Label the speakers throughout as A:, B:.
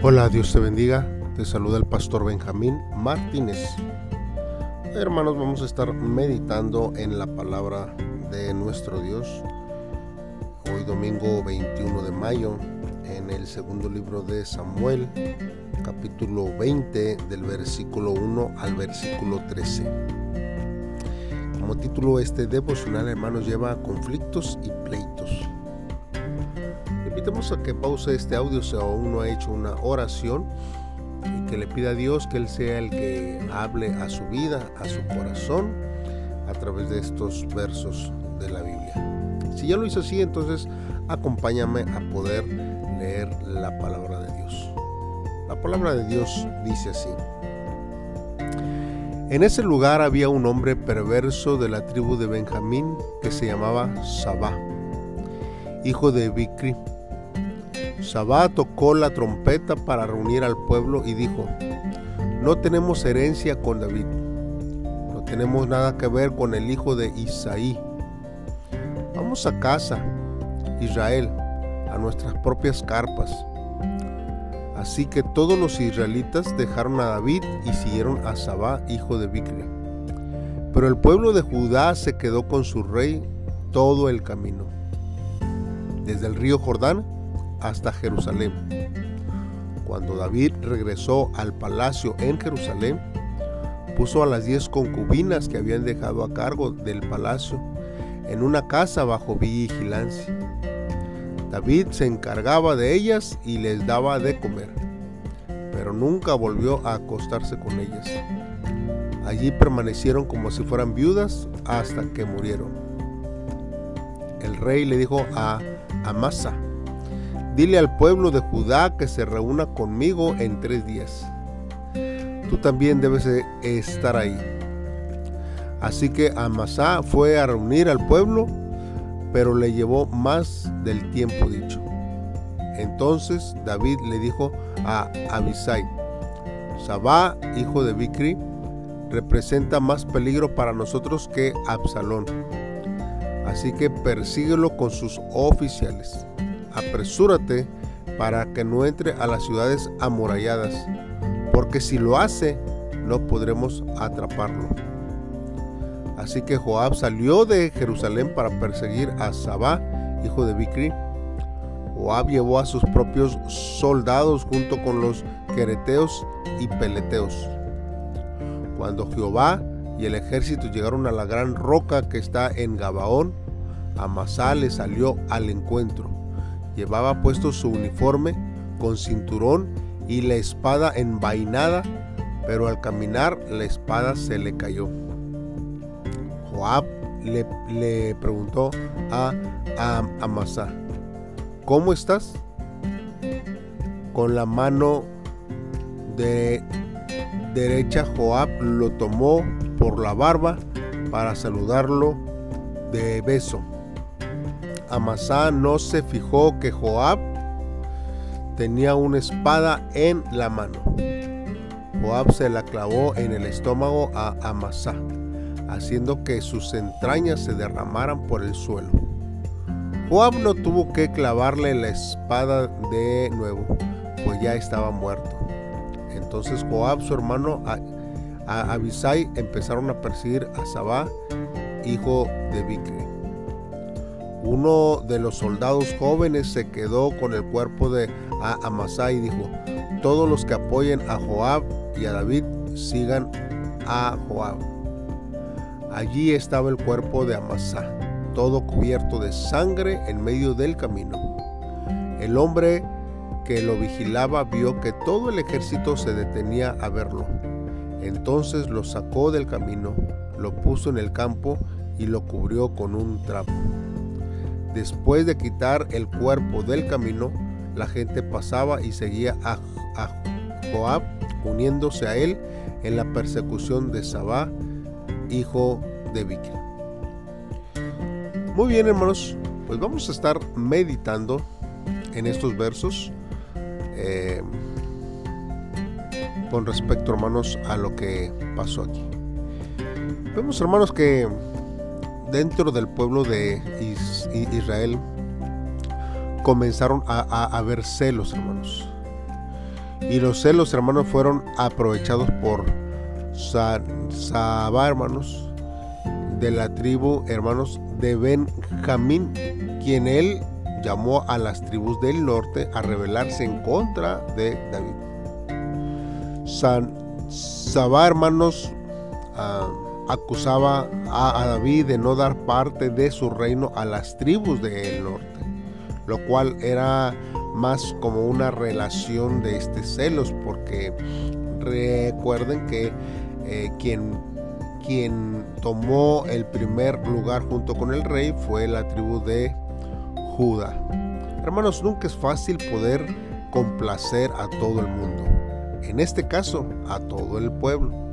A: Hola, Dios te bendiga. Te saluda el pastor Benjamín Martínez. Hermanos, vamos a estar meditando en la palabra de nuestro Dios. Hoy domingo 21 de mayo, en el segundo libro de Samuel, capítulo 20, del versículo 1 al versículo 13. Como título este devocional, hermanos, lleva conflictos y pleitos invitamos a que pause este audio si aún no ha hecho una oración y que le pida a Dios que Él sea el que hable a su vida, a su corazón, a través de estos versos de la Biblia. Si ya lo hizo así, entonces acompáñame a poder leer la palabra de Dios. La palabra de Dios dice así. En ese lugar había un hombre perverso de la tribu de Benjamín que se llamaba Sabá, hijo de Bicri Sabá tocó la trompeta para reunir al pueblo y dijo, no tenemos herencia con David, no tenemos nada que ver con el hijo de Isaí. Vamos a casa, Israel, a nuestras propias carpas. Así que todos los israelitas dejaron a David y siguieron a Sabá, hijo de Bicri. Pero el pueblo de Judá se quedó con su rey todo el camino. Desde el río Jordán hasta Jerusalén. Cuando David regresó al palacio en Jerusalén, puso a las diez concubinas que habían dejado a cargo del palacio en una casa bajo vigilancia. David se encargaba de ellas y les daba de comer, pero nunca volvió a acostarse con ellas. Allí permanecieron como si fueran viudas hasta que murieron. El rey le dijo a Amasa, Dile al pueblo de Judá que se reúna conmigo en tres días. Tú también debes estar ahí. Así que Amasá fue a reunir al pueblo, pero le llevó más del tiempo dicho. Entonces David le dijo a Abisai, Sabá, hijo de Bicri, representa más peligro para nosotros que Absalón. Así que persíguelo con sus oficiales apresúrate para que no entre a las ciudades amuralladas, porque si lo hace, no podremos atraparlo. Así que Joab salió de Jerusalén para perseguir a Sabá, hijo de Bicri. Joab llevó a sus propios soldados junto con los quereteos y peleteos. Cuando Jehová y el ejército llegaron a la gran roca que está en Gabaón, Amasá le salió al encuentro Llevaba puesto su uniforme con cinturón y la espada envainada, pero al caminar la espada se le cayó. Joab le, preguntó a, a ¿cómo estás? Con la mano de derecha Joab lo tomó por la barba para saludarlo de beso. Amasá no se fijó que Joab tenía una espada en la mano. Joab se la clavó en el estómago a Amasá, haciendo que sus entrañas se derramaran por el suelo. Joab no tuvo que clavarle la espada de nuevo, pues ya estaba muerto. Entonces Joab, su hermano Abisai, empezaron a perseguir a Sabá, hijo de Bicre. Uno de los soldados jóvenes se quedó con el cuerpo de Amasá y dijo, todos los que apoyen a Joab y a David sigan a Joab. Allí estaba el cuerpo de Amasá, todo cubierto de sangre en medio del camino. El hombre que lo vigilaba vio que todo el ejército se detenía a verlo. Entonces lo sacó del camino, lo puso en el campo y lo cubrió con un trapo. Después de quitar el cuerpo del camino, la gente pasaba y seguía a, Joab, uniéndose a él en la persecución de Sabá, hijo de Bikri. Muy bien, hermanos, pues vamos a estar meditando en estos versos eh, con respecto, hermanos, a lo que pasó aquí. Vemos, hermanos, que dentro del pueblo de Israel comenzaron a, haber celos, hermanos. Y los celos, hermanos, fueron aprovechados por Sabá, hermanos, de la tribu, hermanos, de Benjamín, quien él llamó a las tribus del norte a rebelarse en contra de David. San Sabá, hermanos, ah, acusaba a, David de no dar parte de su reino a las tribus del norte, lo cual era más como una relación de este celos, porque recuerden que eh, quien, quien tomó el primer lugar junto con el rey fue la tribu de Judá. Hermanos, nunca es fácil poder complacer a todo el mundo, en este caso a todo el pueblo.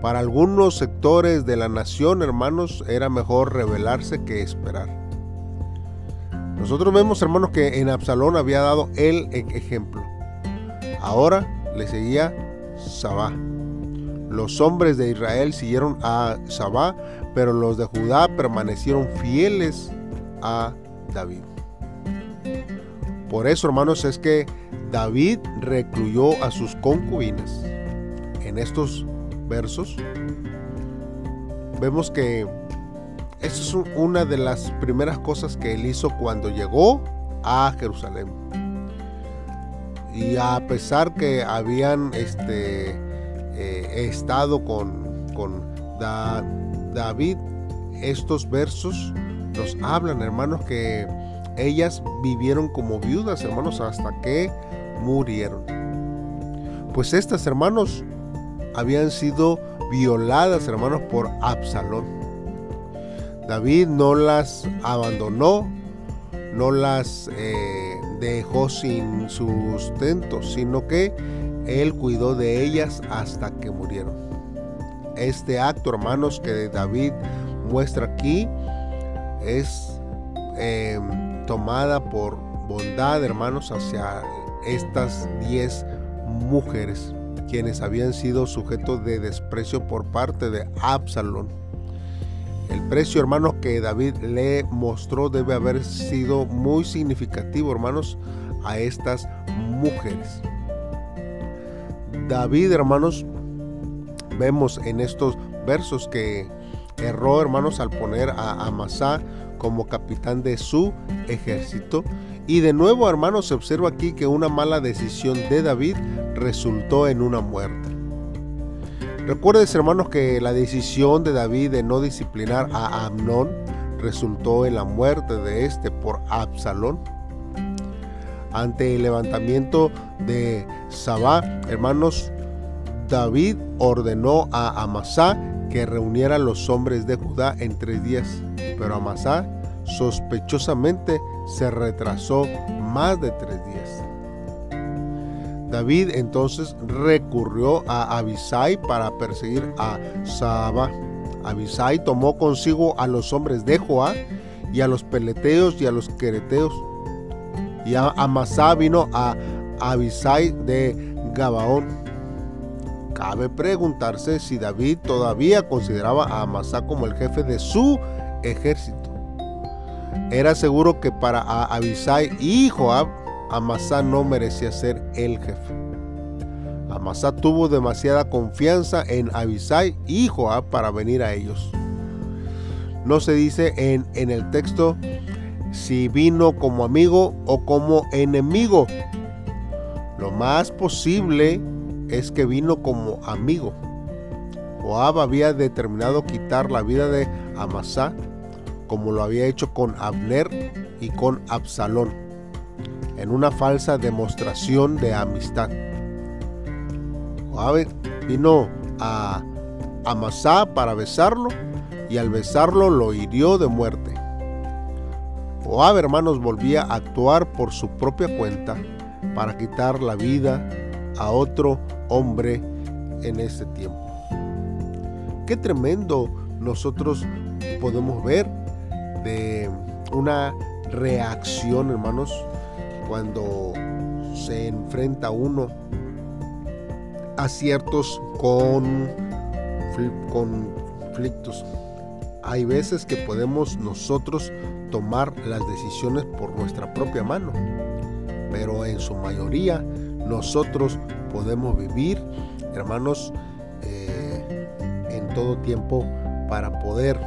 A: Para algunos sectores de la nación, hermanos, era mejor rebelarse que esperar. Nosotros vemos, hermanos, que en Absalón había dado el e-, ejemplo. Ahora le seguía Sabá. Los hombres de Israel siguieron a Sabá, pero los de Judá permanecieron fieles a David. Por eso, hermanos, es que David recluyó a sus concubinas. En estos versos, vemos que esa es una de las primeras cosas que él hizo cuando llegó a Jerusalén. Y a pesar que habían este, eh, estado con, con David, estos versos nos hablan, hermanos, que ellas vivieron como viudas, hermanos, hasta que murieron. Pues estas, hermanos, habían sido violadas, hermanos, por Absalón. David no las abandonó, no las eh, dejó sin sustento, sino que él cuidó de ellas hasta que murieron. Este acto, hermanos, que David muestra aquí es eh, tomada por bondad, hermanos, hacia estas diez mujeres quienes habían sido sujetos de desprecio por parte de Absalón. El precio, hermanos, que David le mostró debe haber sido muy significativo, hermanos, a estas mujeres. David, hermanos, vemos en estos versos que erró, hermanos, al poner a Amasá como capitán de su ejército. Y de nuevo, hermanos, se observa aquí que una mala decisión de David resultó en una muerte. Recuerdes, hermanos, que la decisión de David de no disciplinar a Amnón resultó en la muerte de este por Absalón. Ante el levantamiento de Sabá, hermanos, David ordenó a Amasá que reuniera a los hombres de Judá en tres días, pero Amasá sospechosamente se retrasó más de tres días. David entonces recurrió a Abisai para perseguir a Saba. Abisai tomó consigo a los hombres de Joá y a los peleteos y a los quereteos. Y Amasá vino a Abisai de Gabaón. Cabe preguntarse si David todavía consideraba a Amasá como el jefe de su ejército. Era seguro que para Abisai y Joab Amasá no merecía ser el jefe. Amasá tuvo demasiada confianza en Abisai y Joab para venir a ellos. No se dice en, en el texto si vino como amigo o como enemigo. Lo más posible es que vino como amigo. Joab había determinado quitar la vida de Amasá como lo había hecho con Abner y con Absalón en una falsa demostración de amistad. Joab vino a Amasá para besarlo y al besarlo lo hirió de muerte. Joab, hermanos, volvía a actuar por su propia cuenta para quitar la vida a otro hombre en ese tiempo. Qué tremendo nosotros podemos ver de una reacción, hermanos, cuando se enfrenta uno a ciertos con, conflictos. Hay veces que podemos nosotros tomar las decisiones por nuestra propia mano, pero en su mayoría nosotros podemos vivir, hermanos, eh, en todo tiempo para poder,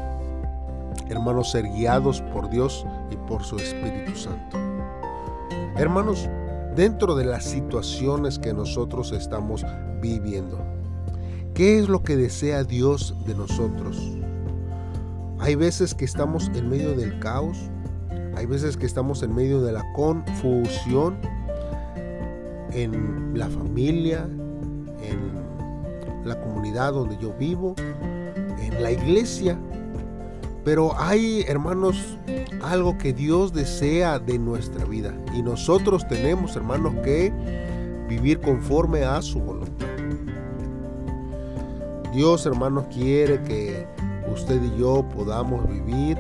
A: hermanos, ser guiados por Dios y por su Espíritu Santo. Hermanos, dentro de las situaciones que nosotros estamos viviendo, ¿qué es lo que desea Dios de nosotros? Hay veces que estamos en medio del caos, hay veces que estamos en medio de la confusión en la familia, en la comunidad donde yo vivo, en la iglesia. Pero hay, hermanos, algo que Dios desea de nuestra vida. Y nosotros tenemos, hermanos, que vivir conforme a su voluntad. Dios, hermanos, quiere que usted y yo podamos vivir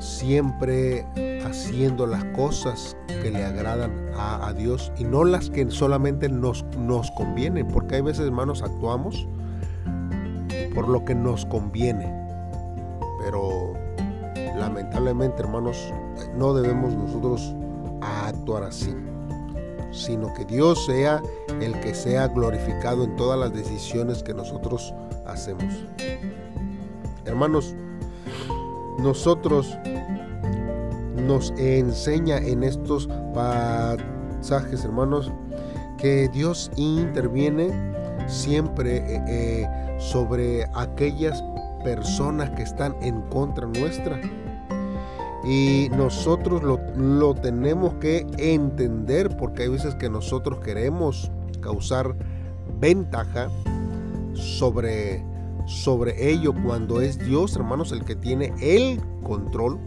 A: siempre haciendo las cosas que le agradan a, Dios y no las que solamente nos, nos convienen, porque hay veces, hermanos, actuamos por lo que nos conviene, pero lamentablemente, hermanos, no debemos nosotros actuar así, sino que Dios sea el que sea glorificado en todas las decisiones que nosotros hacemos. Hermanos, nosotros nos enseña en estos pasajes, hermanos, que Dios interviene siempre eh, eh, sobre aquellas personas que están en contra nuestra. Y nosotros lo, lo, tenemos que entender porque hay veces que nosotros queremos causar ventaja sobre, sobre ello cuando es Dios, hermanos, el que tiene el control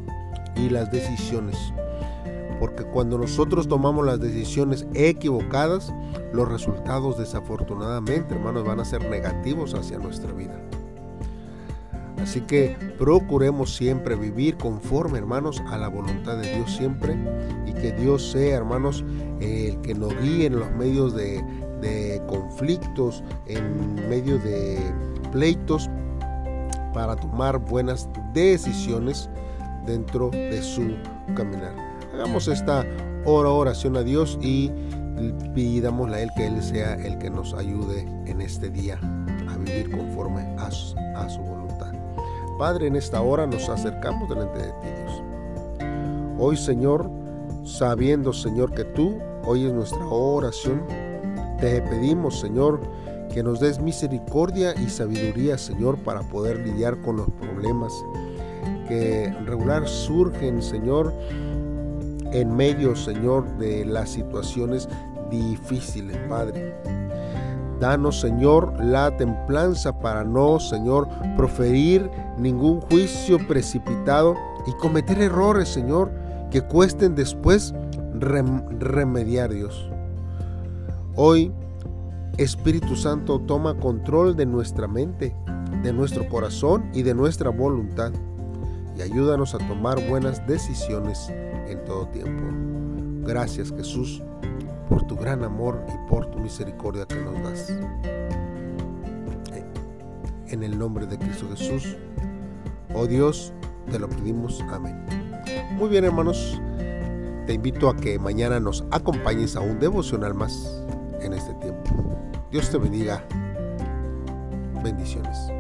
A: y las decisiones. Porque cuando nosotros tomamos las decisiones equivocadas, los resultados desafortunadamente, hermanos, van a ser negativos hacia nuestra vida. Así que procuremos siempre vivir conforme, hermanos, a la voluntad de Dios siempre y que Dios sea, hermanos, el que nos guíe en los medios de, de conflictos, en medio de pleitos, para tomar buenas decisiones dentro de su caminar. Hagamos esta hora oración a Dios y pidámosle a Él que Él sea el que nos ayude en este día a vivir conforme a su, a su voluntad. Padre, en esta hora nos acercamos delante de ti, Dios. Hoy, Señor, sabiendo, Señor, que tú oyes nuestra oración, te pedimos, Señor, que nos des misericordia y sabiduría, Señor, para poder lidiar con los problemas que regular surgen, Señor, en medio, Señor, de las situaciones difíciles, Padre. Danos, Señor, la templanza para no, Señor, proferir ningún juicio precipitado y cometer errores, Señor, que cuesten después remediar, Dios. Hoy, Espíritu Santo, toma control de nuestra mente, de nuestro corazón y de nuestra voluntad y ayúdanos a tomar buenas decisiones en todo tiempo. Gracias Jesús por tu gran amor y por tu misericordia que nos das. En el nombre de Cristo Jesús, oh Dios, te lo pedimos. Amén. Muy bien hermanos, te invito a que mañana nos acompañes a un devocional más en este tiempo. Dios te bendiga. Bendiciones.